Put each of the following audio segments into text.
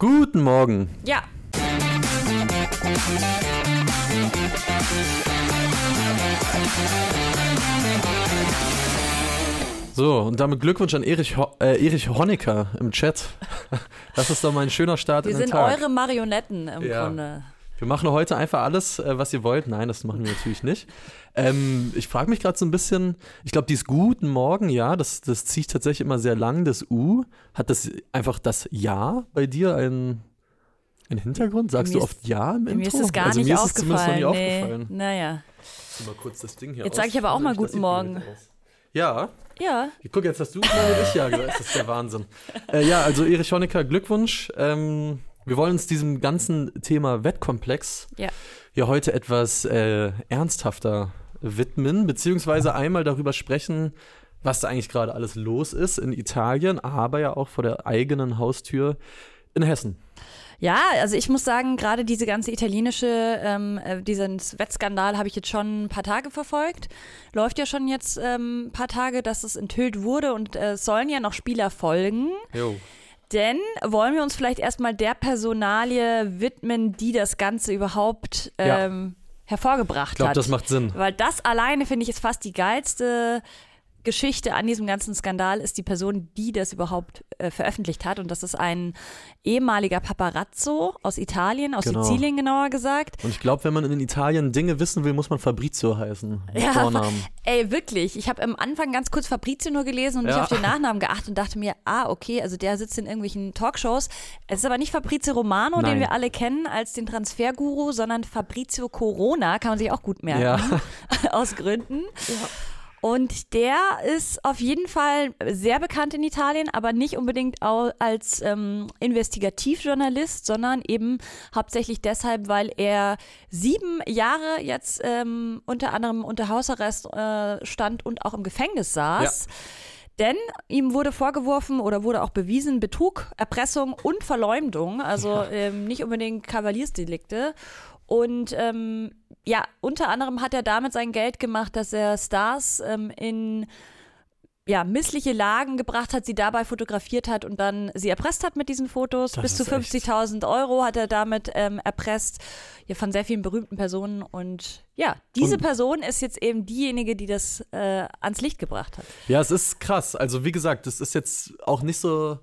Guten Morgen. Ja. So, und damit Glückwunsch an Erich, Ho äh, Erich Honecker im Chat. Das ist doch mal ein schöner Start Wir in den sind Tag. eure Marionetten im Ja. Grunde. Wir machen heute einfach alles, äh, was ihr wollt. Nein, das machen wir natürlich nicht. Ähm, ich frage mich gerade so ein bisschen, ich glaube, dieses Guten Morgen, ja, das, das ziehe ich tatsächlich immer sehr lang, das U. Hat das einfach das Ja bei dir einen, einen Hintergrund? Sagst Mir du ist- oft Ja im Intro? Mir ist es gar also nicht mir ist es zumindest noch aufgefallen. nie nee. aufgefallen. Naja. Ich mal kurz das Ding hier Jetzt sag ich aber auch mal guten Morgen. Ja, Ja. Guck, jetzt hast du mal ich ja gesagt. Das ist der Wahnsinn. Äh, ja, also Erich Honecker, Glückwunsch. Ähm, wir wollen uns diesem ganzen Thema Wettkomplex Ja. hier heute etwas äh, ernsthafter widmen, beziehungsweise einmal darüber sprechen, was da eigentlich gerade alles los ist in Italien, aber ja auch vor der eigenen Haustür in Hessen. Ja, also ich muss sagen, gerade diese ganze italienische, ähm, äh, diesen Wettskandal habe ich jetzt schon ein paar Tage verfolgt. Läuft ja schon jetzt ähm, ein paar Tage, dass es enthüllt wurde und äh, sollen ja noch Spieler folgen. Jo. Denn wollen wir uns vielleicht erstmal der Personalie widmen, die das Ganze überhaupt Ja. ähm, hervorgebracht Ich glaube, hat. das macht Sinn. Weil das alleine, finde ich, ist fast die geilste Geschichte an diesem ganzen Skandal, ist die Person, die das überhaupt äh, veröffentlicht hat. Und das ist ein ehemaliger Paparazzo aus Italien, aus Genau. Sizilien genauer gesagt. Und ich glaube, wenn man in Italien Dinge wissen will, muss man Fabrizio heißen. Ja, Vornamen. Ey, wirklich. Ich habe am Anfang ganz kurz Fabrizio nur gelesen und nicht Ja. auf den Nachnamen geachtet und dachte mir, ah, okay, also der sitzt in irgendwelchen Talkshows. Es ist aber nicht Fabrizio Romano, Nein. den wir alle kennen als den Transferguru, sondern Fabrizio Corona, kann man sich auch gut merken. Ja. aus Gründen. Und der ist auf jeden Fall sehr bekannt in Italien, aber nicht unbedingt als ähm, Investigativjournalist, sondern eben hauptsächlich deshalb, weil er sieben Jahre jetzt ähm, unter anderem unter Hausarrest äh, stand und auch im Gefängnis saß. Denn ihm wurde vorgeworfen oder wurde auch bewiesen Betrug, Erpressung und Verleumdung, also ähm, nicht unbedingt Kavaliersdelikte. Und ähm, ja, unter anderem hat er damit sein Geld gemacht, dass er Stars ähm, in ja, missliche Lagen gebracht hat, sie dabei fotografiert hat und dann sie erpresst hat mit diesen Fotos. Das Bis zu ist echt- 50.000 Euro hat er damit ähm, erpresst, ja, von sehr vielen berühmten Personen. Und ja, diese Und- Person ist jetzt eben diejenige, die das äh, ans Licht gebracht hat. Ja, es ist krass. Also wie gesagt, es ist jetzt auch nicht so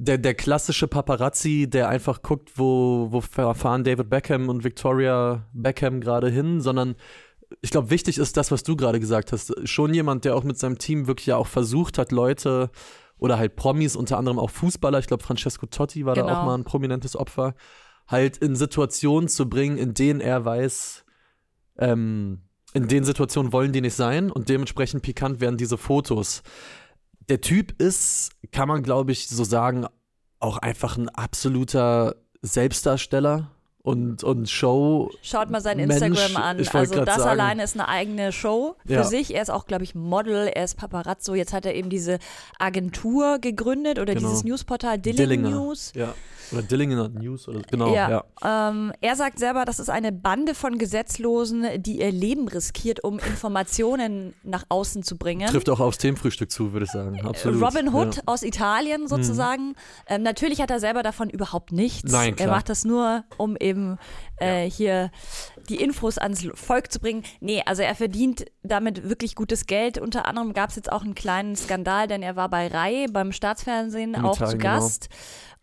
der, der klassische Paparazzi, der einfach guckt, wo, wo fahren David Beckham und Victoria Beckham gerade hin, sondern ich glaube, wichtig ist das, was du gerade gesagt hast. Schon jemand, der auch mit seinem Team wirklich ja auch versucht hat, Leute oder halt Promis, unter anderem auch Fußballer, ich glaube, Francesco Totti war da Genau. auch mal ein prominentes Opfer, halt in Situationen zu bringen, in denen er weiß, ähm, in den Situationen wollen die nicht sein und dementsprechend pikant werden diese Fotos. Der Typ ist, kann man glaube ich so sagen, auch einfach ein absoluter Selbstdarsteller und, und Show. Schaut mal sein Mensch, Instagram an. Also das sagen. alleine ist eine eigene Show für Ja. sich. Er ist auch, glaube ich, Model, er ist Paparazzo. Jetzt hat er eben diese Agentur gegründet oder Genau. dieses Newsportal Dilling Dillinger. News. Ja. Oder Dillinger News oder genau. Ja. Ja, Ähm, er sagt selber, das ist eine Bande von Gesetzlosen, die ihr Leben riskiert, um Informationen nach außen zu bringen. Trifft auch aufs Themenfrühstück zu, würde ich sagen. Absolut. Robin Hood Ja. aus Italien sozusagen. Ähm, natürlich hat er selber davon überhaupt nichts. Nein, er klar. macht das nur, um eben äh, hier die Infos ans Volk zu bringen. Nee, also er verdient damit wirklich gutes Geld. Unter anderem gab es jetzt auch einen kleinen Skandal, denn er war bei Rai beim Staatsfernsehen In auch Italien, zu Gast.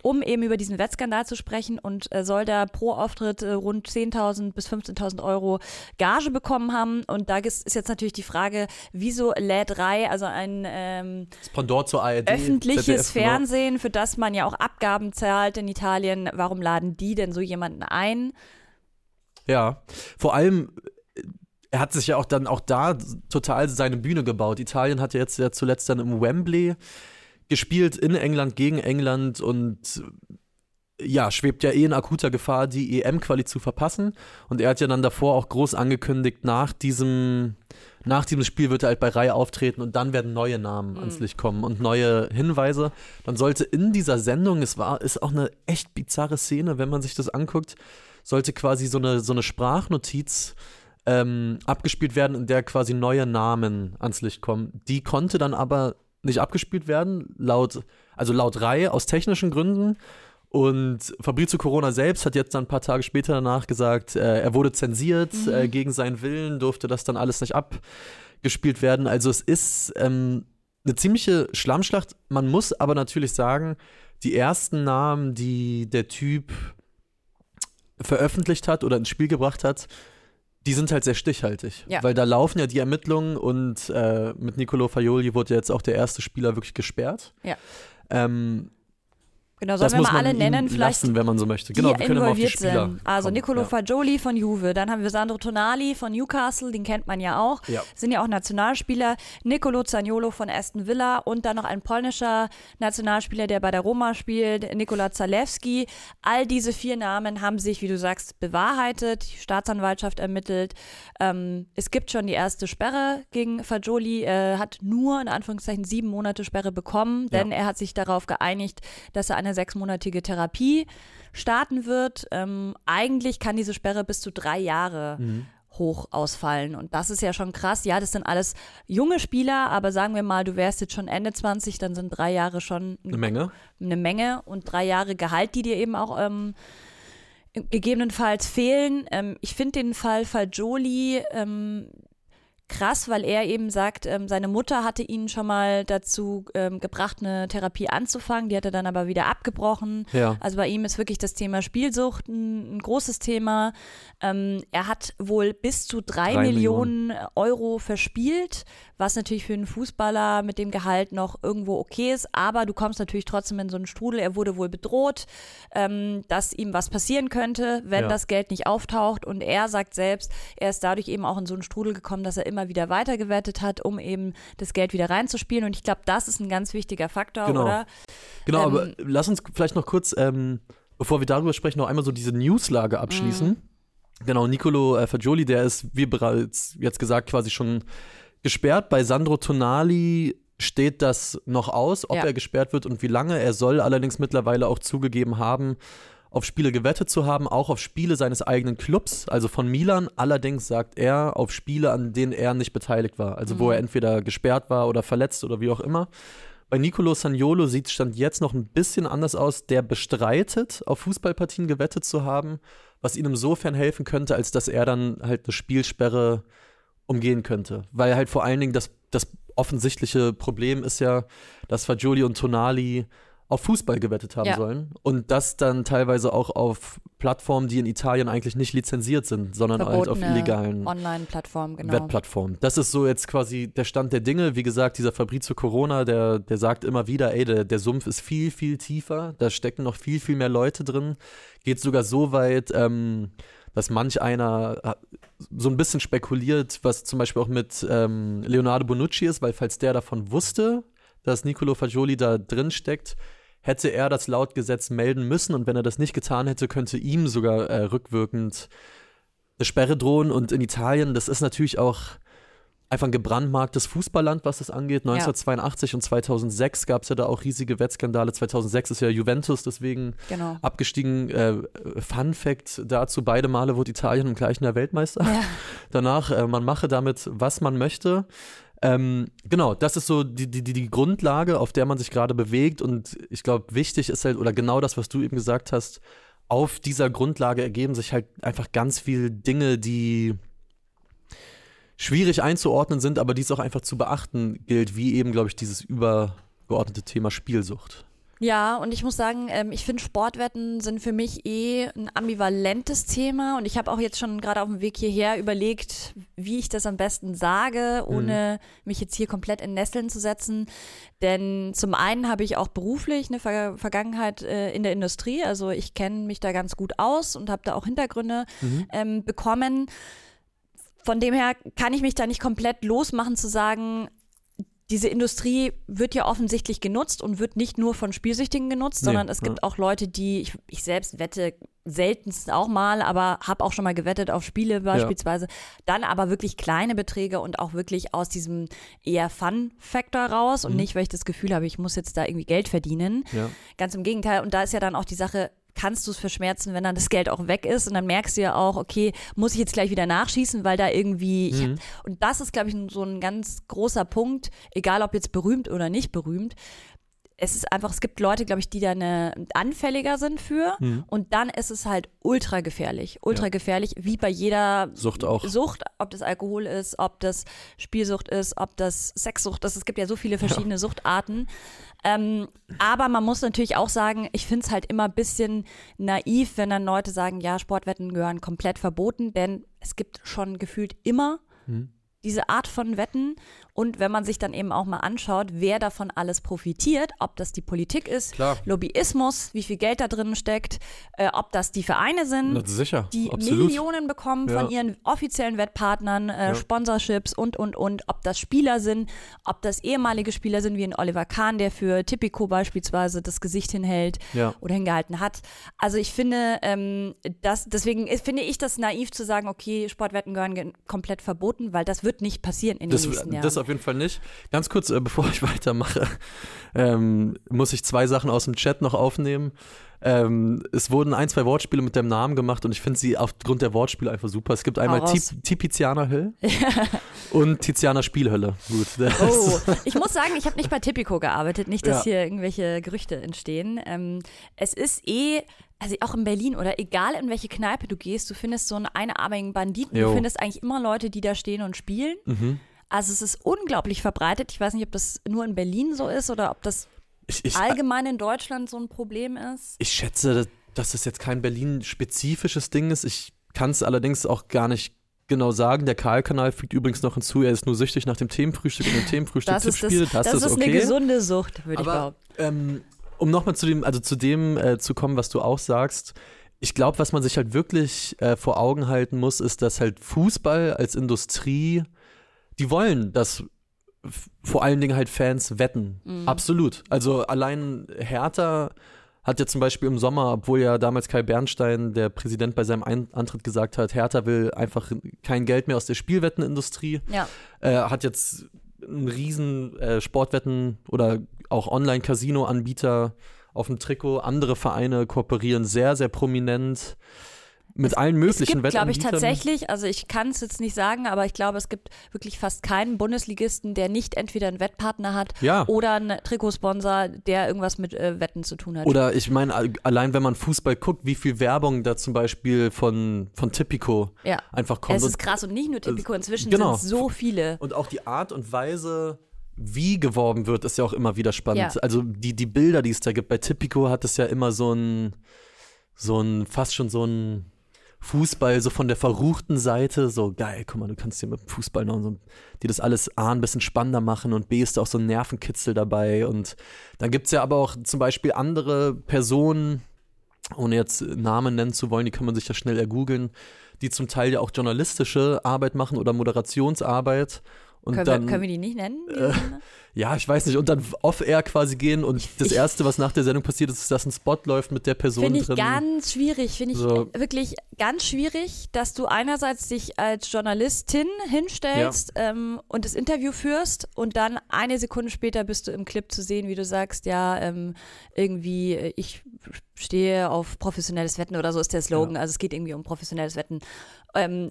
Um eben über diesen Wettskandal zu sprechen und äh, soll da pro Auftritt äh, rund 10.000 bis 15.000 Euro Gage bekommen haben. Und da ist, jetzt natürlich die Frage, wieso lädt Rai, also ein ähm, ARD. öffentliches ZDF, genau. Fernsehen, für das man ja auch Abgaben zahlt in Italien. Warum laden die denn so jemanden ein? Ja, vor allem, er hat sich ja auch dann auch da total seine Bühne gebaut. Italien hat ja jetzt ja zuletzt dann im Wembley gespielt, in England gegen England und äh, ja, schwebt ja eh in akuter Gefahr, die EM-Quali zu verpassen. Und er hat ja dann davor auch groß angekündigt, nach diesem, nach diesem Spiel wird er halt bei Reihe auftreten und dann werden neue Namen ans Licht kommen und neue Hinweise. Dann sollte in dieser Sendung, es war, ist auch eine echt bizarre Szene, wenn man sich das anguckt, sollte quasi so eine, so eine Sprachnotiz ähm, abgespielt werden, in der quasi neue Namen ans Licht kommen. Die konnte dann aber nicht abgespielt werden, laut, also laut Reihe aus technischen Gründen. Und Fabrizio Corona selbst hat jetzt dann ein paar Tage später danach gesagt, äh, er wurde zensiert Mhm. äh, gegen seinen Willen, durfte das dann alles nicht abgespielt werden. Also es ist ähm, eine ziemliche Schlammschlacht. Man muss aber natürlich sagen, die ersten Namen, die der Typ veröffentlicht hat oder ins Spiel gebracht hat, die sind halt sehr stichhaltig. Ja. Weil da laufen ja die Ermittlungen und äh, mit Nicolo Faioli wurde jetzt auch der erste Spieler wirklich gesperrt. Ja. Ähm, Genau, sollen das wir mal alle nennen, vielleicht lassen, wenn man so möchte. die Genau, wir können mal auf die Spieler sind. Also kommen. Nicolo ja. Fagioli von Juve, dann haben wir Sandro Tonali von Newcastle, den kennt man ja auch. Ja. Sind ja auch Nationalspieler. Nicolo Zaniolo von Aston Villa und dann noch ein polnischer Nationalspieler, der bei der Roma spielt, Nikola Zalewski. All diese vier Namen haben sich, wie du sagst, bewahrheitet. Die Staatsanwaltschaft ermittelt. Ähm, es gibt schon die erste Sperre gegen Fagioli. Er hat nur in Anführungszeichen sieben Monate Sperre bekommen, denn er hat sich darauf geeinigt, dass er eine sechsmonatige Therapie starten wird. Ähm, eigentlich kann diese Sperre bis zu drei Jahre Mhm. hoch ausfallen. Und das ist ja schon krass. Ja, das sind alles junge Spieler, aber sagen wir mal, du wärst jetzt schon Ende 20, dann sind drei Jahre schon Eine Menge. eine Menge und drei Jahre Gehalt, die dir eben auch ähm, gegebenenfalls fehlen. Ähm, ich finde den Fall Fagioli ähm, krass, weil er eben sagt, ähm, seine Mutter hatte ihn schon mal dazu ähm, gebracht, eine Therapie anzufangen. Die hat er dann aber wieder abgebrochen. Ja. Also bei ihm ist wirklich das Thema Spielsucht ein, ein großes Thema. Ähm, er hat wohl bis zu drei, Drei Millionen Euro verspielt, was natürlich für einen Fußballer mit dem Gehalt noch irgendwo okay ist. Aber du kommst natürlich trotzdem in so einen Strudel. Er wurde wohl bedroht, ähm, dass ihm was passieren könnte, wenn Ja. das Geld nicht auftaucht. Und er sagt selbst, er ist dadurch eben auch in so einen Strudel gekommen, dass er immer wieder weitergewettet hat, um eben das Geld wieder reinzuspielen. Und ich glaube, das ist ein ganz wichtiger Faktor, Genau. oder? Genau, Ähm, aber lass uns vielleicht noch kurz, ähm, bevor wir darüber sprechen, noch einmal so diese Newslage abschließen. Mhm. Genau, Nicolo äh, Fagioli, der ist, wie bereits jetzt gesagt, quasi schon gesperrt. Bei Sandro Tonali steht das noch aus, ob Ja. er gesperrt wird und wie lange. Er soll allerdings mittlerweile auch zugegeben haben, auf Spiele gewettet zu haben, auch auf Spiele seines eigenen Clubs, also von Milan. Allerdings sagt er auf Spiele, an denen er nicht beteiligt war, also wo er entweder gesperrt war oder verletzt oder wie auch immer. Bei Nicolo Saniolo sieht Stand jetzt noch ein bisschen anders aus. Der bestreitet, auf Fußballpartien gewettet zu haben, was ihm insofern helfen könnte, als dass er dann halt eine Spielsperre umgehen könnte. Weil halt vor allen Dingen das, das offensichtliche Problem ist ja, dass Fagioli und Tonali auf Fußball gewettet haben Ja. sollen und das dann teilweise auch auf Plattformen, die in Italien eigentlich nicht lizenziert sind, sondern halt auf Verbotene illegalen Online-Plattform, genau. Wettplattformen. Das ist so jetzt quasi der Stand der Dinge. Wie gesagt, dieser Fabrizio Corona, der, der sagt immer wieder, ey, der, der Sumpf ist viel, viel tiefer. Da stecken noch viel, viel mehr Leute drin. Geht sogar so weit, ähm, dass manch einer äh, so ein bisschen spekuliert, was zum Beispiel auch mit ähm, Leonardo Bonucci ist, weil falls der davon wusste, dass Nicolo Fagioli da drin steckt, hätte er das laut Gesetz melden müssen und wenn er das nicht getan hätte, könnte ihm sogar äh, rückwirkend eine Sperre drohen. Und in Italien, das ist natürlich auch einfach ein gebrandmarktes Fußballland, was das angeht. 1982 und 2006 gab es ja da auch riesige Wettskandale. 2006 ist ja Juventus deswegen Genau. abgestiegen. Äh, Fun Fact dazu, beide Male wurde Italien im gleichen Jahr Weltmeister. Ja. Danach, äh, man mache damit, was man möchte. Ähm, genau, das ist so die, die, die- Grundlage, auf der man sich gerade bewegt. Und ich glaube, wichtig ist halt, oder genau das, was du eben gesagt hast, auf dieser Grundlage ergeben sich halt einfach ganz viele Dinge, die schwierig einzuordnen sind, aber die es auch einfach zu beachten gilt, wie eben, glaube ich, dieses übergeordnete Thema Spielsucht. Ja, und ich muss sagen, ähm, ich finde Sportwetten sind für mich eh ein ambivalentes Thema und ich habe auch jetzt schon gerade auf dem Weg hierher überlegt, wie ich das am besten sage, ohne mich jetzt hier komplett in Nesseln zu setzen. Denn zum einen habe ich auch beruflich eine Ver Vergangenheit äh, in der Industrie, also ich kenne mich da ganz gut aus und habe da auch Hintergründe ähm, bekommen. Von dem her kann ich mich da nicht komplett losmachen zu sagen, diese Industrie wird ja offensichtlich genutzt und wird nicht nur von Spielsüchtigen genutzt, Nee, sondern es ja. gibt auch Leute, die, ich, ich selbst wette seltenst auch mal, aber habe auch schon mal gewettet auf Spiele beispielsweise. Dann aber wirklich kleine Beträge und auch wirklich aus diesem eher Fun-Faktor raus und Mhm. nicht, weil ich das Gefühl habe, ich muss jetzt da irgendwie Geld verdienen. Ja. Ganz im Gegenteil. Und da ist ja dann auch die Sache, kannst du es verschmerzen, wenn dann das Geld auch weg ist? Und dann merkst du ja auch, okay, muss ich jetzt gleich wieder nachschießen, weil da irgendwie. Mhm. und das ist, glaube ich, so ein ganz großer Punkt, egal ob jetzt berühmt oder nicht berühmt. Es ist einfach, es gibt Leute, glaube ich, die da eine, anfälliger sind für. Mhm. Und dann ist es halt ultra gefährlich. Ultra gefährlich, wie bei jeder Sucht auch. Sucht, ob das Alkohol ist, ob das Spielsucht ist, ob das Sexsucht ist. Es gibt ja so viele verschiedene Suchtarten. Ähm, aber man muss natürlich auch sagen, ich finde es halt immer ein bisschen naiv, wenn dann Leute sagen, ja, Sportwetten gehören komplett verboten, denn es gibt schon gefühlt immer Mhm. Diese Art von Wetten. Und wenn man sich dann eben auch mal anschaut, wer davon alles profitiert, ob das die Politik ist, Klar. Lobbyismus, wie viel Geld da drin steckt, äh, ob das die Vereine sind, die absolut. Millionen bekommen Ja. von ihren offiziellen Wettpartnern, äh, Ja. Sponsorships und, und, und, ob das Spieler sind, ob das ehemalige Spieler sind, wie ein Oliver Kahn, der für Tipico beispielsweise das Gesicht hinhält Ja. oder hingehalten hat. Also ich finde, ähm, das, deswegen finde ich das naiv zu sagen, okay, Sportwetten gehören ge- komplett verboten, weil das wird nicht passieren in den Das, nächsten Jahren. das auf jeden Fall nicht. Ganz kurz, äh, bevor ich weitermache, ähm, muss ich zwei Sachen aus dem Chat noch aufnehmen. Ähm, es wurden ein, zwei Wortspiele mit dem Namen gemacht und ich finde sie aufgrund der Wortspiele einfach super. Es gibt einmal Tipizianer Höll und Tizianer Spielhölle. Gut. Oh, ich muss sagen, ich habe nicht bei Tipico gearbeitet, nicht, dass Ja. hier irgendwelche Gerüchte entstehen. Ähm, es ist eh, also auch in Berlin oder egal in welche Kneipe du gehst, du findest so einen einarmigen Banditen, Jo. du findest eigentlich immer Leute, die da stehen und spielen. Mhm. Also es ist unglaublich verbreitet. Ich weiß nicht, ob das nur in Berlin so ist oder ob das Ich, ich, allgemein in Deutschland so ein Problem ist. ich schätze, dass das jetzt kein Berlin-spezifisches Ding ist. Ich kann es allerdings auch gar nicht genau sagen. Der Karl-Kanal fügt übrigens noch hinzu, er ist nur süchtig nach dem Themenfrühstück und dem Themenfrühstück Das ist, das, Tippspiel. das ist okay. eine gesunde Sucht, würde ich behaupten. ähm, um nochmal zu dem, also zu dem äh, zu kommen, was du auch sagst, ich glaube, was man sich halt wirklich äh, vor Augen halten muss, ist, dass halt Fußball als Industrie, die wollen, dass vor allen Dingen halt Fans wetten. Mhm. Absolut. Also allein Hertha hat ja zum Beispiel im Sommer, obwohl ja damals Kai Bernstein, der Präsident, bei seinem Ein Antritt gesagt hat, Hertha will einfach kein Geld mehr aus der Spielwettenindustrie Ja. äh, hat jetzt einen riesen äh, Sportwetten oder auch Online-Casino-Anbieter auf dem Trikot. Andere Vereine kooperieren sehr, sehr prominent mit allen möglichen Es gibt, glaube ich, tatsächlich, also ich kann es jetzt nicht sagen, aber ich glaube, es gibt wirklich fast keinen Bundesligisten, der nicht entweder einen Wettpartner hat Ja. oder einen Trikotsponsor, der irgendwas mit äh, Wetten zu tun hat. Oder ich meine, all- allein wenn man Fußball guckt, wie viel Werbung da zum Beispiel von, von Tipico ja. einfach kommt. Es ist krass und nicht nur Tipico, inzwischen genau. sind so viele. und auch die Art und Weise, wie geworben wird, ist ja auch immer wieder spannend. Ja. Also die, die Bilder, die es da gibt. Bei Tipico hat es ja immer so ein, so ein, fast schon so ein Fußball, so von der verruchten Seite, so geil, guck mal, du kannst dir mit dem Fußball noch so, die das alles A ein bisschen spannender machen und B ist auch so ein Nervenkitzel dabei. Und dann gibt es ja aber auch zum Beispiel andere Personen, ohne jetzt Namen nennen zu wollen, die kann man sich ja schnell ergoogeln, die zum Teil ja auch journalistische Arbeit machen oder Moderationsarbeit. Und Können, dann, wir, können wir die nicht nennen? die äh, ja, ich weiß nicht, und dann off-air quasi gehen und das Ich- Erste, was nach der Sendung passiert ist, ist, dass ein Spot läuft mit der Person Finde ich drin. ganz schwierig, finde ich So. wirklich ganz schwierig, dass du einerseits dich als Journalistin hinstellst ähm, und das Interview führst und dann eine Sekunde später bist du im Clip zu sehen, wie du sagst, ja, ähm, irgendwie, äh, ich stehe auf professionelles Wetten oder so ist der Slogan, also es geht irgendwie um professionelles Wetten. Ähm,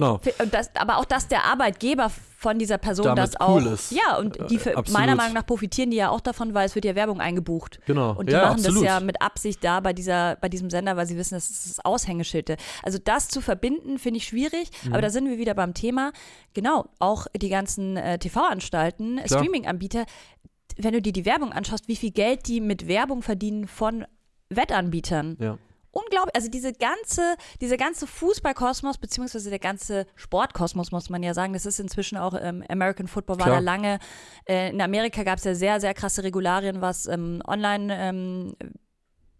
Genau. das, aber auch, dass der Arbeitgeber von dieser Person Damit das auch, cool ist. ja, und die für, Äh, meiner Meinung nach profitieren die ja auch davon, weil es wird ja Werbung eingebucht. Genau. Und die ja, machen absolut. das ja mit Absicht da bei, dieser, bei diesem Sender, weil sie wissen, das ist das Aushängeschild. Also das zu verbinden, finde ich schwierig. Mhm. Aber da sind wir wieder beim Thema. Genau, auch die ganzen äh, TV-Anstalten. Streaming-Anbieter, wenn du dir die Werbung anschaust, wie viel Geld die mit Werbung verdienen von Wettanbietern. Ja. Unglaublich, also diese ganze, dieser ganze Fußballkosmos, beziehungsweise der ganze Sportkosmos, muss man ja sagen, das ist inzwischen auch ähm, American Football war Klar. da lange. Äh, in Amerika gab es ja sehr, sehr krasse Regularien, was ähm, Online- ähm,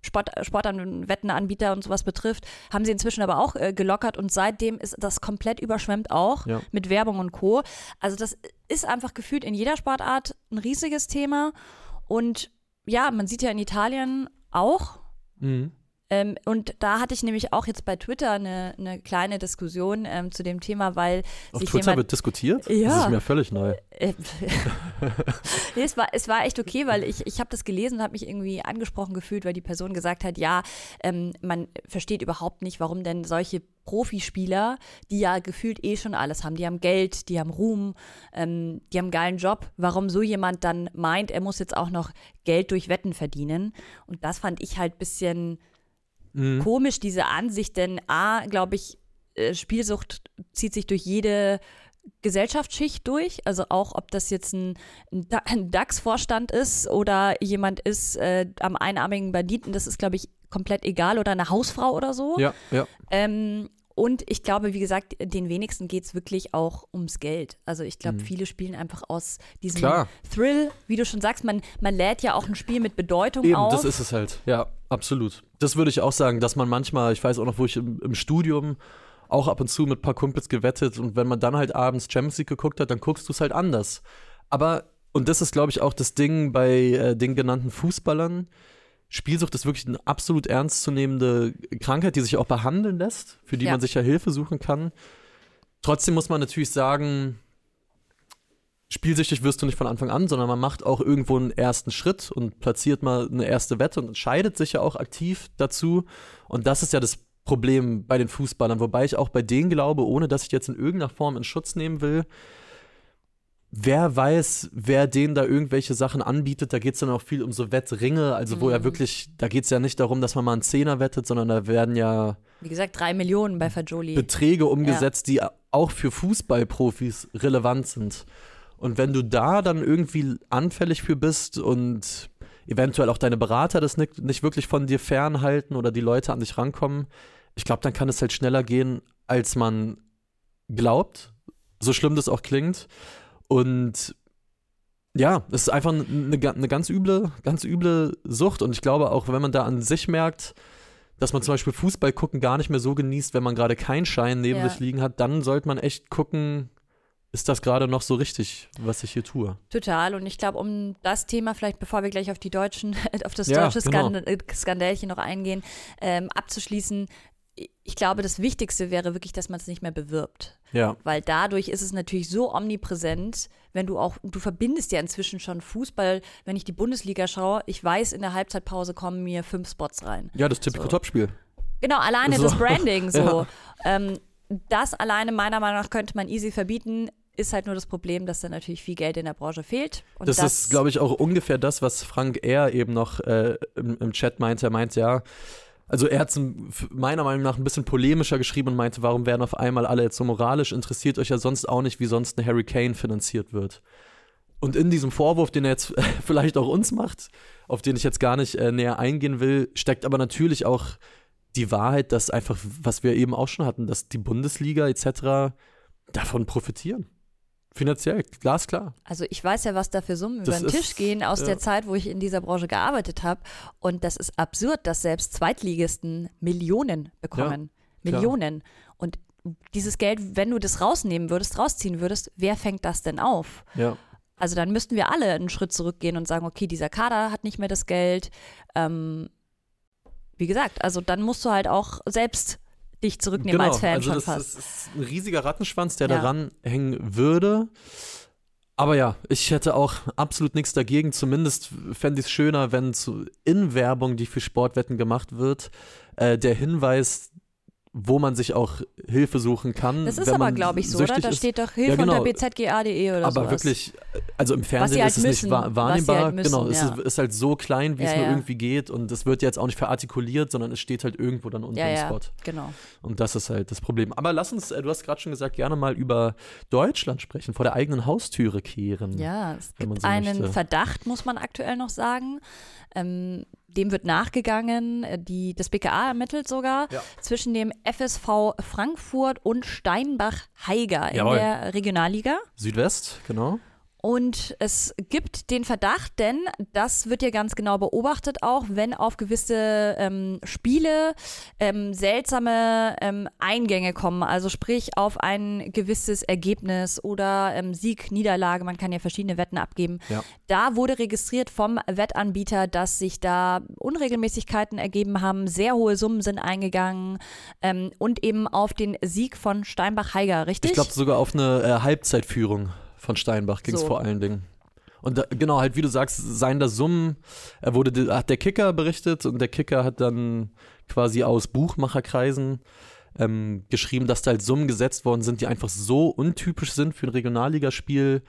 Sport, Sportanwettenanbieter und sowas betrifft, haben sie inzwischen aber auch äh, gelockert und seitdem ist das komplett überschwemmt auch Ja. mit Werbung und Co. Also das ist einfach gefühlt in jeder Sportart ein riesiges Thema und ja, man sieht ja in Italien auch, Mhm. Ähm, und da hatte ich nämlich auch jetzt bei Twitter eine, eine kleine Diskussion ähm, zu dem Thema, weil Auf Twitter jemand, wird diskutiert? Ja. Das ist mir völlig neu. äh, nee, es war, es war echt okay, weil ich, ich habe das gelesen und habe mich irgendwie angesprochen gefühlt, weil die Person gesagt hat, ja, ähm, man versteht überhaupt nicht, warum denn solche Profispieler, die ja gefühlt eh schon alles haben, die haben Geld, die haben Ruhm, ähm, die haben einen geilen Job, warum so jemand dann meint, er muss jetzt auch noch Geld durch Wetten verdienen. Und das fand ich halt ein bisschen Mhm. komisch, diese Ansicht, denn A, glaube ich, äh, Spielsucht zieht sich durch jede Gesellschaftsschicht durch, also auch ob das jetzt ein, ein Da- ein DAX-Vorstand ist oder jemand ist äh, am einarmigen Banditen, das ist, glaube ich, komplett egal oder eine Hausfrau oder so. Ja, ja. Ähm, und ich glaube, wie gesagt, den wenigsten geht es wirklich auch ums Geld. Also ich glaube, Mhm. viele spielen einfach aus diesem Klar. Thrill, wie du schon sagst, man, man lädt ja auch ein Spiel mit Bedeutung Eben, auf. das ist es halt. Ja, absolut. Das würde ich auch sagen, dass man manchmal, ich weiß auch noch, wo ich im, im Studium auch ab und zu mit ein paar Kumpels gewettet und wenn man dann halt abends Champions League geguckt hat, dann guckst du es halt anders. Aber, und das ist, glaube ich, auch das Ding bei äh, den genannten Fußballern, Spielsucht ist wirklich eine absolut ernstzunehmende Krankheit, die sich auch behandeln lässt, für die Ja. man sich ja Hilfe suchen kann. Trotzdem muss man natürlich sagen, spielsüchtig wirst du nicht von Anfang an, sondern man macht auch irgendwo einen ersten Schritt und platziert mal eine erste Wette und entscheidet sich ja auch aktiv dazu. Und das ist ja das Problem bei den Fußballern, wobei ich auch bei denen glaube, ohne dass ich jetzt in irgendeiner Form in Schutz nehmen will, wer weiß, wer denen da irgendwelche Sachen anbietet, da geht es dann auch viel um so Wettringe, also wo ja Mhm. wirklich, da geht es ja nicht darum, dass man mal einen Zehner wettet, sondern da werden ja Wie gesagt, drei Millionen bei Fajoli. Beträge umgesetzt, die auch für Fußballprofis relevant sind. Und wenn du da dann irgendwie anfällig für bist und eventuell auch deine Berater das nicht, nicht wirklich von dir fernhalten oder die Leute an dich rankommen, ich glaube, dann kann es halt schneller gehen, als man glaubt, so schlimm das auch klingt. Und ja, es ist einfach eine, eine ganz üble, ganz üble Sucht. Und ich glaube auch, wenn man da an sich merkt, dass man zum Beispiel Fußball gucken gar nicht mehr so genießt, wenn man gerade keinen Schein neben Ja. sich liegen hat, dann sollte man echt gucken, ist das gerade noch so richtig, was ich hier tue. Total. Und ich glaube, um das Thema vielleicht, bevor wir gleich auf die deutschen, auf das Ja, deutsche genau. Skand Skandälchen noch eingehen, ähm, abzuschließen, ich glaube, das Wichtigste wäre wirklich, dass man es nicht mehr bewirbt. Ja, Weil dadurch ist es natürlich so omnipräsent, wenn du auch, du verbindest ja inzwischen schon Fußball, wenn ich die Bundesliga schaue, ich weiß, in der Halbzeitpause kommen mir fünf Spots rein. ja das typische So. Topspiel. Genau, alleine So. das Branding so. Ja. Ähm, das alleine meiner Meinung nach könnte man easy verbieten. Ist halt nur das Problem, dass da natürlich viel Geld in der Branche fehlt. Und Das, ist, glaube ich, auch ungefähr das, was Frank R. eben noch äh, im, im Chat meinte. Er meint ja, also er hat es meiner Meinung nach ein bisschen polemischer geschrieben und meinte, warum werden auf einmal alle jetzt so moralisch? Interessiert euch ja sonst auch nicht, wie sonst ein Harry Kane finanziert wird. Und in diesem Vorwurf, den er jetzt vielleicht auch uns macht, auf den ich jetzt gar nicht äh, näher eingehen will, steckt aber natürlich auch die Wahrheit, dass einfach, was wir eben auch schon hatten, dass die Bundesliga etc. davon profitieren. Finanziell, glasklar. Also ich weiß ja, was da für Summen über Das den Tisch ist- gehen aus ja. der Zeit, wo ich in dieser Branche gearbeitet habe. Und das ist absurd, dass selbst Zweitligisten Millionen bekommen. klar. Millionen. Und dieses Geld, wenn du das rausnehmen würdest, rausziehen würdest, wer fängt das denn auf? Ja. Also dann müssten wir alle einen Schritt zurückgehen und sagen, okay, dieser Kader hat nicht mehr das Geld. Ähm, wie gesagt, also dann musst du halt auch selbst dich zurücknehmen als Fan also schon das, fast. das ist ein riesiger Rattenschwanz, der Ja. daran hängen würde. Aber ja, ich hätte auch absolut nichts dagegen. Zumindest fände ich es schöner, wenn zu, in Werbung, die für Sportwetten gemacht wird, äh, der Hinweis, wo man sich auch Hilfe suchen kann. Das ist aber, glaube ich, so, oder? Da ist. steht doch Hilfe Ja, genau. unter bzga.de oder aber sowas. wirklich, also im Fernsehen halt ist es müssen, nicht wahr, sie wahrnehmbar. halt müssen, genau, es ja. ist, ist halt so klein, wie es Ja, nur ja. irgendwie geht. Und es wird jetzt auch nicht verartikuliert, sondern es steht halt irgendwo dann unter dem ja, Spot. genau. Und das ist halt das Problem. Aber lass uns, äh, du hast gerade schon gesagt, gerne mal über Deutschland sprechen, vor der eigenen Haustüre kehren. Ja, es gibt so einen möchte. Verdacht, muss man aktuell noch sagen. Ähm, dem wird nachgegangen. Äh, Die, das BKA ermittelt sogar Ja. zwischen dem FSV Frankfurt und Steinbach-Heiger in Jawohl. der Regionalliga. Südwest, genau. Und es gibt den Verdacht, denn das wird ja ganz genau beobachtet auch, wenn auf gewisse ähm, Spiele ähm, seltsame ähm, Eingänge kommen, also sprich auf ein gewisses Ergebnis oder ähm, Sieg, Niederlage, man kann ja verschiedene Wetten abgeben. Ja. Da wurde registriert vom Wettanbieter, dass sich da Unregelmäßigkeiten ergeben haben, sehr hohe Summen sind eingegangen ähm, und eben auf den Sieg von Steinbach-Heiger, richtig? Ich glaube sogar auf eine äh, Halbzeitführung von Steinbach ging es So. vor allen Dingen. Und da, genau, halt wie du sagst, seien da Summen, er wurde, hat der Kicker berichtet und der Kicker hat dann quasi aus Buchmacherkreisen ähm, geschrieben, dass da halt Summen gesetzt worden sind, die einfach so untypisch sind für ein Regionalligaspiel,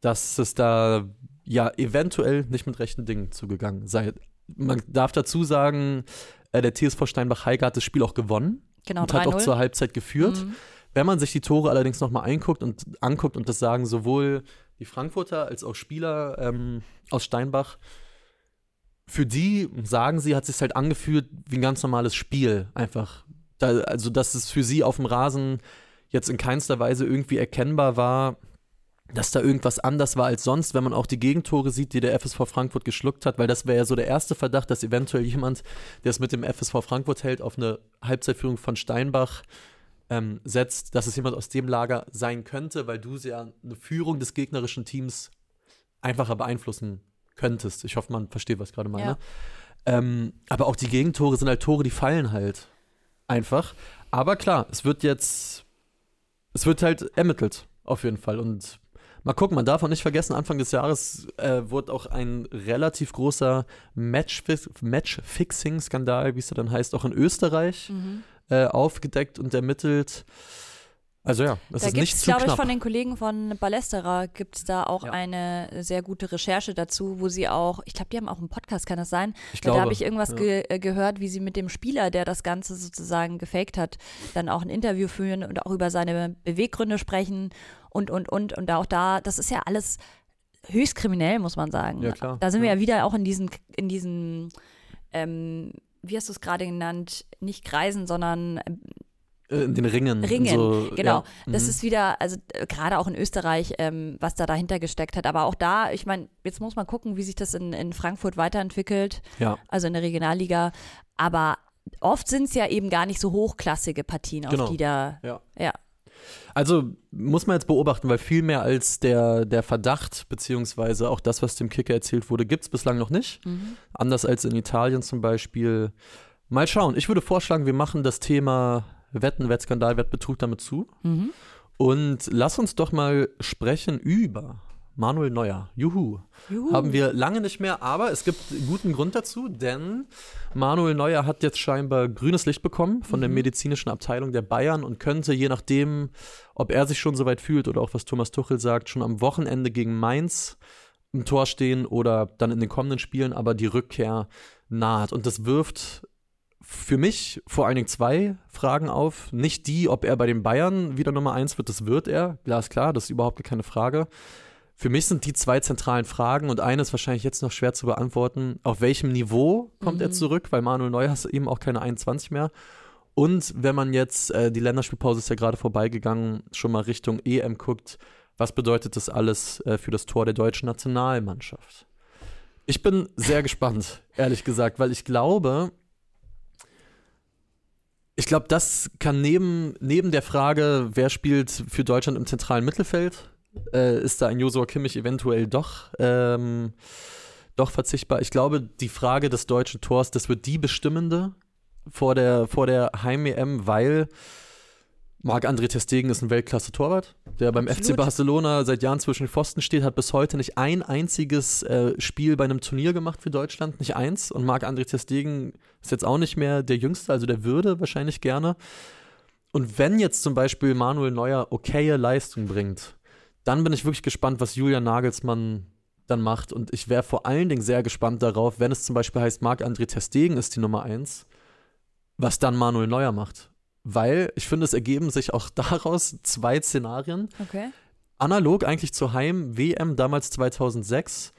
dass es da ja eventuell nicht mit rechten Dingen zugegangen sei. Man darf dazu sagen, äh, der TSV Steinbach-Heiger hat das Spiel auch gewonnen genau, und hat auch 3-0. zur Halbzeit geführt. Mhm. Wenn man sich die Tore allerdings nochmal anguckt und anguckt und das sagen sowohl die Frankfurter als auch Spieler ähm, aus Steinbach, für die, sagen sie, hat es sich halt angefühlt wie ein ganz normales Spiel. Einfach. Da, also, dass es für sie auf dem Rasen jetzt in keinster Weise irgendwie erkennbar war, dass da irgendwas anders war als sonst, wenn man auch die Gegentore sieht, die der FSV Frankfurt geschluckt hat, weil das wäre ja so der erste Verdacht, dass eventuell jemand, der es mit dem FSV Frankfurt hält, auf eine Halbzeitführung von Steinbach ähm, setzt, dass es jemand aus dem Lager sein könnte, weil du ja eine Führung des gegnerischen Teams einfacher beeinflussen könntest. Ich hoffe, man versteht, was ich gerade meine. Ja. Ähm, aber auch die Gegentore sind halt Tore, die fallen halt einfach. Aber klar, es wird jetzt, es wird halt ermittelt, auf jeden Fall. Und mal gucken, man darf auch nicht vergessen, Anfang des Jahres äh, wurde auch ein relativ großer Matchfix- Match-Fixing-Skandal, wie es ja dann heißt, auch in Österreich Mhm. Äh, aufgedeckt und ermittelt. Also ja, das da ist nicht zu glaube ich, knapp. von den Kollegen von Ballesterer gibt es da auch Ja. eine sehr gute Recherche dazu, wo sie auch, ich glaube, die haben auch einen Podcast, kann das sein? ich Da glaube, habe ich irgendwas ja. ge äh, gehört, wie sie mit dem Spieler, der das Ganze sozusagen gefaked hat, dann auch ein Interview führen und auch über seine Beweggründe sprechen und, und, und. Und auch da, das ist ja alles höchst kriminell, muss man sagen. Ja, klar. Da sind wir Ja. ja wieder auch in diesen, in diesen, ähm, wie hast du es gerade genannt, nicht Kreisen, sondern Äh, in den Ringen. in Ringen, so, genau. Ja. Das Mhm. ist wieder, also äh, gerade auch in Österreich, ähm, was da dahinter gesteckt hat. Aber auch da, ich meine, jetzt muss man gucken, wie sich das in, in Frankfurt weiterentwickelt, ja. also in der Regionalliga. Aber oft sind es ja eben gar nicht so hochklassige Partien, auf Genau. die da, Ja. ja. Also muss man jetzt beobachten, weil viel mehr als der, der Verdacht, beziehungsweise auch das, was dem Kicker erzählt wurde, gibt es bislang noch nicht. Mhm. Anders als in Italien zum Beispiel. Mal schauen. Ich würde vorschlagen, wir machen das Thema Wetten, Wettskandal, Wettbetrug damit zu. Mhm. Und lass uns doch mal sprechen über Manuel Neuer. Juhu. Juhu. Haben wir lange nicht mehr, aber es gibt guten Grund dazu, denn Manuel Neuer hat jetzt scheinbar grünes Licht bekommen von der Mhm. medizinischen Abteilung der Bayern und könnte, je nachdem, ob er sich schon so weit fühlt oder auch was Thomas Tuchel sagt, schon am Wochenende gegen Mainz im Tor stehen oder dann in den kommenden Spielen aber die Rückkehr naht. Und das wirft für mich vor allen Dingen zwei Fragen auf. Nicht die, ob er bei den Bayern wieder Nummer eins wird, das wird er, glasklar, das ist überhaupt keine Frage. Für mich sind die zwei zentralen Fragen und eine ist wahrscheinlich jetzt noch schwer zu beantworten. Auf welchem Niveau kommt er Mhm. zurück? Weil Manuel Neuer ist eben auch keine 21 mehr. Und wenn man jetzt, äh, die Länderspielpause ist ja gerade vorbeigegangen, schon mal Richtung EM guckt, was bedeutet das alles äh, für das Tor der deutschen Nationalmannschaft? Ich bin sehr gespannt, ehrlich gesagt, weil ich glaube, ich glaube, das kann neben, neben der Frage, wer spielt für Deutschland im zentralen Mittelfeld, äh, ist da ein Josua Kimmich eventuell doch, ähm, doch verzichtbar. Ich glaube, die Frage des deutschen Tors, das wird die bestimmende vor der, vor der Heim-EM, weil Marc-André Testegen ist ein Weltklasse-Torwart, der beim FC Absolut. Barcelona seit Jahren zwischen den Pfosten steht, hat bis heute nicht ein einziges äh, Spiel bei einem Turnier gemacht für Deutschland, nicht eins. Und Marc-André Testegen ist jetzt auch nicht mehr der Jüngste, also der würde wahrscheinlich gerne. Und wenn jetzt zum Beispiel Manuel Neuer okaye Leistung bringt, dann bin ich wirklich gespannt, was Julian Nagelsmann dann macht. Und ich wäre vor allen Dingen sehr gespannt darauf, wenn es zum Beispiel heißt, Marc-André Testegen ist die Nummer eins, was dann Manuel Neuer macht. Weil ich finde, es ergeben sich auch daraus zwei Szenarien. Okay. Analog eigentlich zur Heim-WM damals 2006.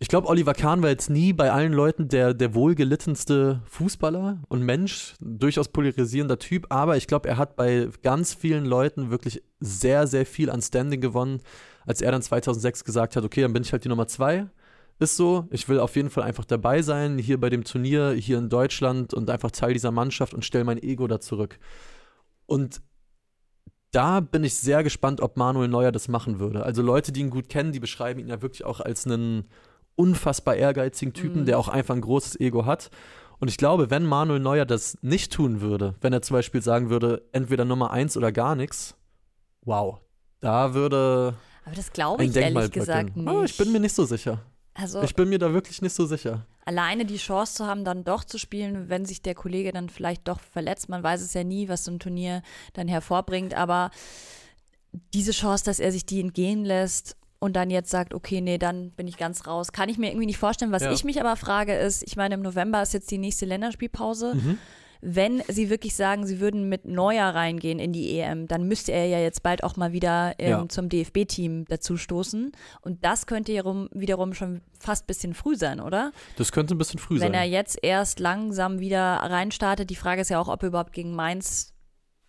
ich glaube, Oliver Kahn war jetzt nie bei allen Leuten der, der wohlgelittenste Fußballer und Mensch, durchaus polarisierender Typ, aber ich glaube, er hat bei ganz vielen Leuten wirklich sehr, sehr viel an Standing gewonnen, als er dann 2006 gesagt hat, okay, dann bin ich halt die Nummer zwei. Ist so, ich will auf jeden Fall einfach dabei sein, hier bei dem Turnier, hier in Deutschland und einfach Teil dieser Mannschaft und stelle mein Ego da zurück. Und da bin ich sehr gespannt, ob Manuel Neuer das machen würde. Also Leute, die ihn gut kennen, die beschreiben ihn ja wirklich auch als einen unfassbar ehrgeizigen Typen, mhm. der auch einfach ein großes Ego hat. Und ich glaube, wenn Manuel Neuer das nicht tun würde, wenn er zum Beispiel sagen würde, entweder Nummer eins oder gar nichts, wow, da würde. Aber das glaube ich ehrlich gesagt nicht. Oh, ich bin mir nicht so sicher. Also, ich bin mir da wirklich nicht so sicher. Alleine die Chance zu haben, dann doch zu spielen, wenn sich der Kollege dann vielleicht doch verletzt. Man weiß es ja nie, was so ein Turnier dann hervorbringt. Aber diese Chance, dass er sich die entgehen lässt und dann jetzt sagt, okay, nee, dann bin ich ganz raus, kann ich mir irgendwie nicht vorstellen. Was ja. ich mich aber frage ist, ich meine, im November ist jetzt die nächste Länderspielpause. Mhm wenn sie wirklich sagen, sie würden mit Neuer reingehen in die EM, dann müsste er ja jetzt bald auch mal wieder ähm, ja. zum DFB-Team dazu stoßen. Und das könnte ja wiederum schon fast ein bisschen früh sein, oder? Das könnte ein bisschen früh wenn sein. Wenn er jetzt erst langsam wieder reinstartet, die Frage ist ja auch, ob er überhaupt gegen Mainz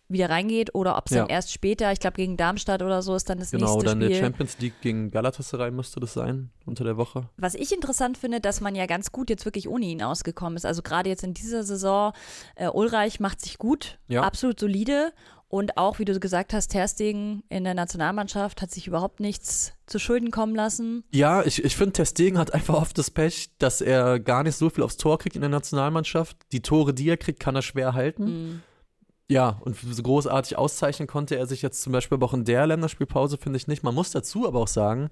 wieder reingeht oder ob es ja. dann erst später, ich glaube gegen Darmstadt oder so ist dann das genau, nächste Spiel. Genau, dann der Champions League gegen Galatasaray müsste das sein unter der Woche. Was ich interessant finde, dass man ja ganz gut jetzt wirklich ohne ihn ausgekommen ist. Also gerade jetzt in dieser Saison, äh, Ulreich macht sich gut, ja. absolut solide und auch, wie du gesagt hast, Terstegen in der Nationalmannschaft hat sich überhaupt nichts zu Schulden kommen lassen. Ja, ich, ich finde, Terstegen hat einfach oft das Pech, dass er gar nicht so viel aufs Tor kriegt in der Nationalmannschaft. Die Tore, die er kriegt, kann er schwer halten. Mhm. Ja, und so großartig auszeichnen konnte er sich jetzt zum Beispiel auch in der Länderspielpause, finde ich nicht. Man muss dazu aber auch sagen,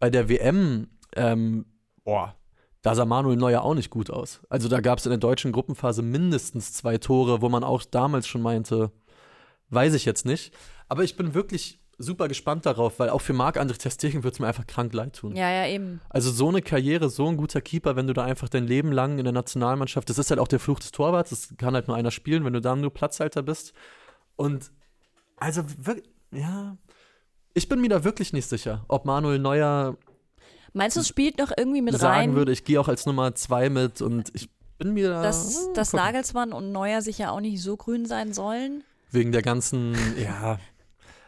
bei der WM, ähm, boah, da sah Manuel Neuer auch nicht gut aus. Also da gab es in der deutschen Gruppenphase mindestens zwei Tore, wo man auch damals schon meinte, weiß ich jetzt nicht. Aber ich bin wirklich super gespannt darauf, weil auch für Marc-André Testegen wird es mir einfach krank leid tun. Ja, ja, eben. Also so eine Karriere, so ein guter Keeper, wenn du da einfach dein Leben lang in der Nationalmannschaft, das ist halt auch der Fluch des Torwarts, das kann halt nur einer spielen, wenn du da nur Platzhalter bist. Und also wirklich, ja, ich bin mir da wirklich nicht sicher, ob Manuel Neuer Meinst du, es spielt noch irgendwie mit sagen rein? Sagen würde, ich gehe auch als Nummer zwei mit und ich bin mir da. Dass, dass Nagelsmann und Neuer sicher auch nicht so grün sein sollen? Wegen der ganzen, ja,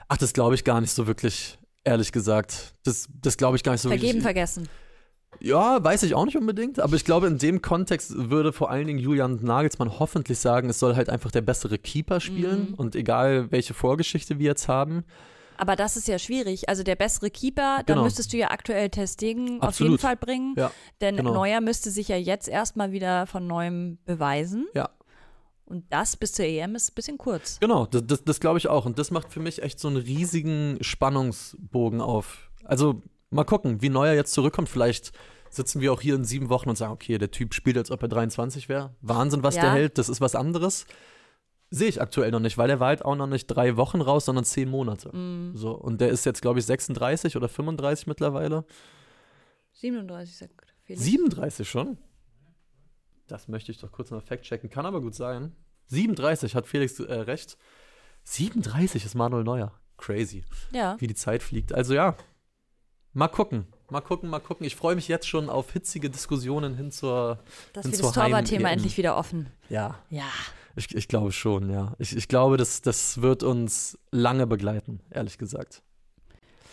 Ach, das glaube ich gar nicht so wirklich, ehrlich gesagt. Das, das glaube ich gar nicht so Vergeben, wirklich. vergessen. Ja, weiß ich auch nicht unbedingt, aber ich glaube, in dem Kontext würde vor allen Dingen Julian Nagelsmann hoffentlich sagen, es soll halt einfach der bessere Keeper spielen mhm. und egal, welche Vorgeschichte wir jetzt haben. Aber das ist ja schwierig. Also der bessere Keeper, dann genau. müsstest du ja aktuell Testegen auf jeden Fall bringen. Ja, denn genau. Neuer müsste sich ja jetzt erstmal wieder von neuem beweisen. Ja. Und das bis zur EM ist ein bisschen kurz. Genau, das, das, das glaube ich auch. Und das macht für mich echt so einen riesigen Spannungsbogen auf. Also mal gucken, wie Neuer jetzt zurückkommt. Vielleicht sitzen wir auch hier in sieben Wochen und sagen, okay, der Typ spielt, als ob er 23 wäre. Wahnsinn, was ja. der hält, das ist was anderes. Sehe ich aktuell noch nicht, weil er war halt auch noch nicht drei Wochen raus, sondern zehn Monate. Mm. So, und der ist jetzt, glaube ich, 36 oder 35 mittlerweile. 37, sagt Felix. 37 schon? Das möchte ich doch kurz noch fact-checken. Kann aber gut sein. 37 hat Felix äh, recht. 37 ist Manuel Neuer. Crazy. Ja. Wie die Zeit fliegt. Also ja, mal gucken. Mal gucken, mal gucken. Ich freue mich jetzt schon auf hitzige Diskussionen hin zur. Dass hin wir das Torwartthema endlich wieder offen. Ja. Ja. Ich, ich glaube schon, ja. Ich, ich glaube, das, das wird uns lange begleiten, ehrlich gesagt.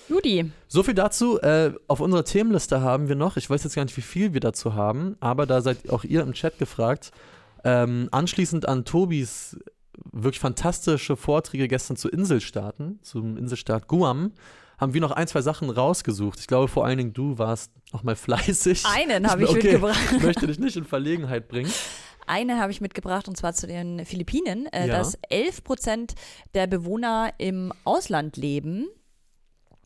Judy. So viel dazu. Äh, auf unserer Themenliste haben wir noch, ich weiß jetzt gar nicht, wie viel wir dazu haben, aber da seid auch ihr im Chat gefragt. Ähm, anschließend an Tobis wirklich fantastische Vorträge gestern zu Inselstaaten, zum Inselstaat Guam, haben wir noch ein, zwei Sachen rausgesucht. Ich glaube, vor allen Dingen du warst noch mal fleißig. Einen habe ich okay, mitgebracht. Ich möchte dich nicht in Verlegenheit bringen. Eine habe ich mitgebracht und zwar zu den Philippinen, äh, ja. dass 11 Prozent der Bewohner im Ausland leben.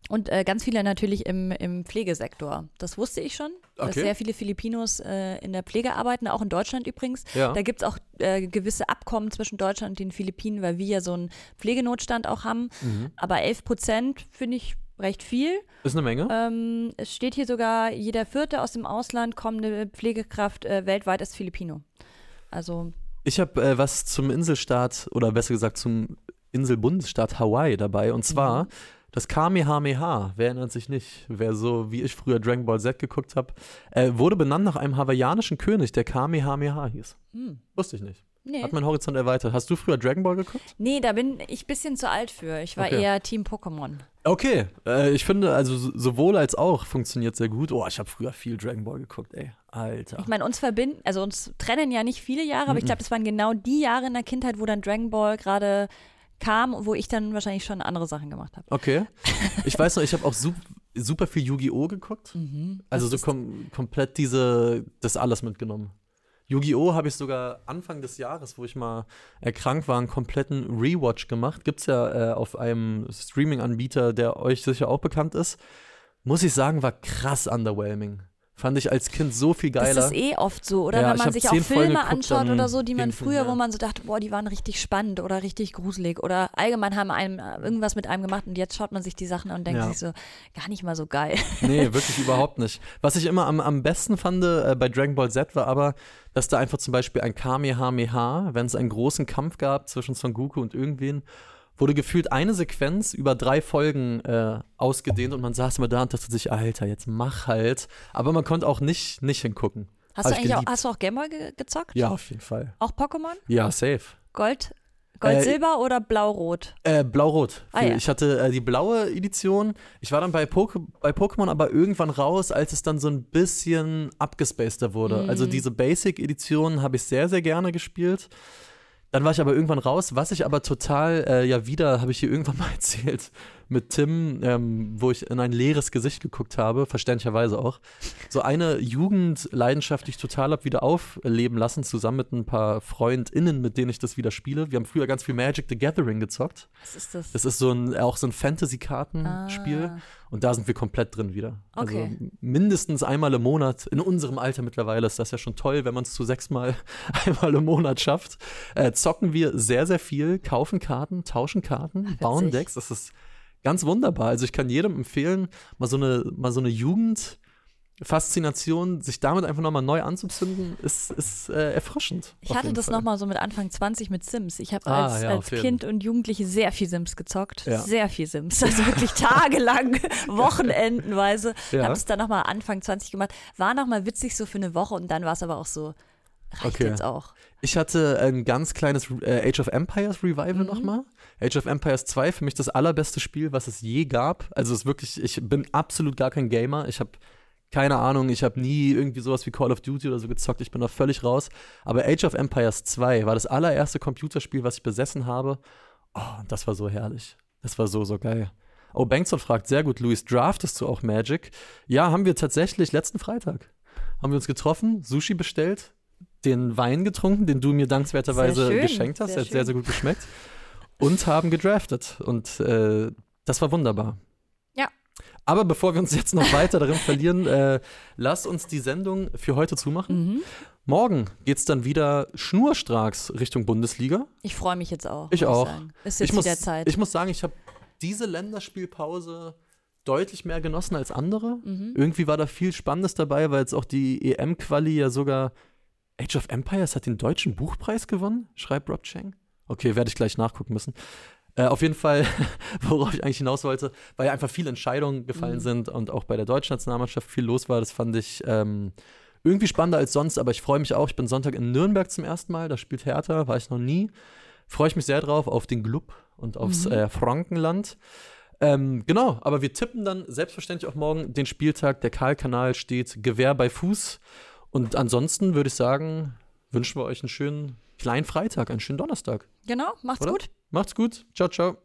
Und äh, ganz viele natürlich im, im Pflegesektor. Das wusste ich schon, okay. dass sehr viele Filipinos äh, in der Pflege arbeiten, auch in Deutschland übrigens. Ja. Da gibt es auch äh, gewisse Abkommen zwischen Deutschland und den Philippinen, weil wir ja so einen Pflegenotstand auch haben. Mhm. Aber 11 Prozent finde ich recht viel. Ist eine Menge. Ähm, es steht hier sogar, jeder vierte aus dem Ausland kommende Pflegekraft äh, weltweit ist Filipino. Also. Ich habe äh, was zum Inselstaat oder besser gesagt zum Inselbundesstaat Hawaii dabei. Und zwar. Mhm Das Kamehameha, wer erinnert sich nicht? Wer so wie ich früher Dragon Ball Z geguckt habe, äh, wurde benannt nach einem hawaiianischen König, der Kamehameha hieß. Hm. Wusste ich nicht. Nee. Hat mein Horizont erweitert. Hast du früher Dragon Ball geguckt? nee, da bin ich ein bisschen zu alt für. Ich war Okay. eher Team Pokémon. Okay, äh, ich finde, also so- sowohl als auch funktioniert sehr gut. Oh, ich habe früher viel Dragon Ball geguckt, ey. Alter. Ich meine, uns verbinden, also uns trennen ja nicht viele Jahre, aber ich glaube, das waren genau die Jahre in der Kindheit, wo dann Dragon Ball gerade kam, wo ich dann wahrscheinlich schon andere Sachen gemacht habe. Okay. Ich weiß noch, ich habe auch sup super viel Yu-Gi-Oh! geguckt. Also Was so kom komplett diese, das alles mitgenommen. Yu-Gi-Oh! habe ich sogar Anfang des Jahres, wo ich mal erkrankt war, einen kompletten Rewatch gemacht. Gibt's ja äh, auf einem Streaming-Anbieter, der euch sicher auch bekannt ist. Muss ich sagen, war krass underwhelming. Fand ich als Kind so viel geiler. Das ist eh oft so, oder? Ja, Wenn man sich auch Folgen Filme geguckt, anschaut oder so, die man früher, mehr. wo man so dachte, boah, die waren richtig spannend oder richtig gruselig oder allgemein haben einem äh, irgendwas mit einem gemacht und jetzt schaut man sich die Sachen an und denkt Ja. sich so, gar nicht mal so geil. Nee, wirklich überhaupt nicht. Was ich immer am, am besten fand äh, bei Dragon Ball Z war aber, dass da einfach zum Beispiel ein Kamehameha, wenn es einen großen Kampf gab zwischen Son Goku und irgendwen, wurde gefühlt eine Sequenz über drei Folgen äh, ausgedehnt und man saß immer da und dachte sich, Alter, jetzt mach halt. Aber man konnte auch nicht, nicht hingucken. Hast Hab du ich eigentlich auch, hast du auch Gameboy ge gezockt? Ja, auf jeden Fall. Auch Pokémon? Ja, safe. Gold, Gold Äh, Silber oder Blau-Rot? Äh, Blau-Rot. Ah, ja. Ich hatte äh, die blaue Edition. Ich war dann bei, Poke bei Pokémon aber irgendwann raus, als es dann so ein bisschen abgespaceder wurde. Mhm. Also diese Basic-Edition habe ich sehr, sehr gerne gespielt. Dann war ich aber irgendwann raus. Was ich aber total, äh, ja wieder, habe ich hier irgendwann mal erzählt mit Tim, ähm, wo ich in ein leeres Gesicht geguckt habe, verständlicherweise auch. So eine Jugendleidenschaft, die ich total habe wieder aufleben lassen, zusammen mit ein paar FreundInnen, mit denen ich das wieder spiele. Wir haben früher ganz viel Magic the Gathering gezockt. Was ist das? Das ist so ein, auch so ein Fantasy-Kartenspiel. Ah. Und da sind wir komplett drin wieder. Okay. Also mindestens einmal im Monat. In unserem Alter mittlerweile ist das ja schon toll, wenn man es zu sechsmal einmal im Monat schafft. Äh, zocken wir sehr, sehr viel, kaufen Karten, tauschen Karten, Ach, bauen. Decks. Das ist ganz wunderbar. Also ich kann jedem empfehlen, mal so eine, mal so eine Jugend. Faszination, sich damit einfach nochmal neu anzuzünden, ist, ist äh, erfrischend. Ich hatte das nochmal so mit Anfang 20 mit Sims. Ich habe Ah, als, ja, als. Kind und Jugendliche sehr viel Sims gezockt. Ja. Sehr viel Sims. Also wirklich tagelang, wochenendenweise. Ja. Habe es dann nochmal Anfang 20 gemacht. War nochmal witzig so für eine Woche und dann war es aber auch so, reicht Okay. jetzt auch. Ich hatte ein ganz kleines äh, Age of Empires Revival Mhm. nochmal. Age of Empires 2, für mich das allerbeste Spiel, was es je gab. Also es ist wirklich, ich bin absolut gar kein Gamer. Ich habe keine Ahnung, ich habe nie irgendwie sowas wie Call of Duty oder so gezockt. Ich bin da völlig raus. Aber Age of Empires 2 war das allererste Computerspiel, was ich besessen habe. Oh, das war so herrlich. Das war so, so geil. Oh, Bengtson fragt, sehr gut, Luis, draftest du auch Magic? Ja, haben wir tatsächlich letzten Freitag. Haben wir uns getroffen, Sushi bestellt, den Wein getrunken, den du mir dankenswerterweise Sehr geschenkt hast. sehr hat sehr, schön. sehr gut geschmeckt. Und haben gedraftet. Und äh, das war wunderbar. Ja. Aber bevor wir uns jetzt noch weiter darin verlieren, äh, lass uns die Sendung für heute zumachen. Mhm. Morgen geht es dann wieder schnurstracks Richtung Bundesliga. Ich freue mich jetzt auch. Ich muss auch. Sagen. Ist jetzt ich, muss, wieder Zeit. ich muss sagen, ich habe diese Länderspielpause deutlich mehr genossen als andere. Mhm. Irgendwie war da viel Spannendes dabei, weil jetzt auch die EM-Quali ja sogar Age of Empires hat den deutschen Buchpreis gewonnen, schreibt Rob Chang. Okay, werde ich gleich nachgucken müssen. Äh, auf jeden Fall, worauf ich eigentlich hinaus wollte, weil ja einfach viele Entscheidungen gefallen Mhm. sind und auch bei der deutschen Nationalmannschaft viel los war. Das fand ich ähm, irgendwie spannender als sonst, aber ich freue mich auch. Ich bin Sonntag in Nürnberg zum ersten Mal, da spielt Hertha, war ich noch nie. Freue ich mich sehr drauf auf den Glub und aufs Mhm. äh, Frankenland. Ähm, genau, aber wir tippen dann selbstverständlich auch morgen den Spieltag. Der Karl-Kanal steht Gewehr bei Fuß. Und ansonsten würde ich sagen, wünschen wir euch einen schönen kleinen Freitag, einen schönen Donnerstag. Genau, macht's Oder? gut. Macht's gut. Ciao, ciao.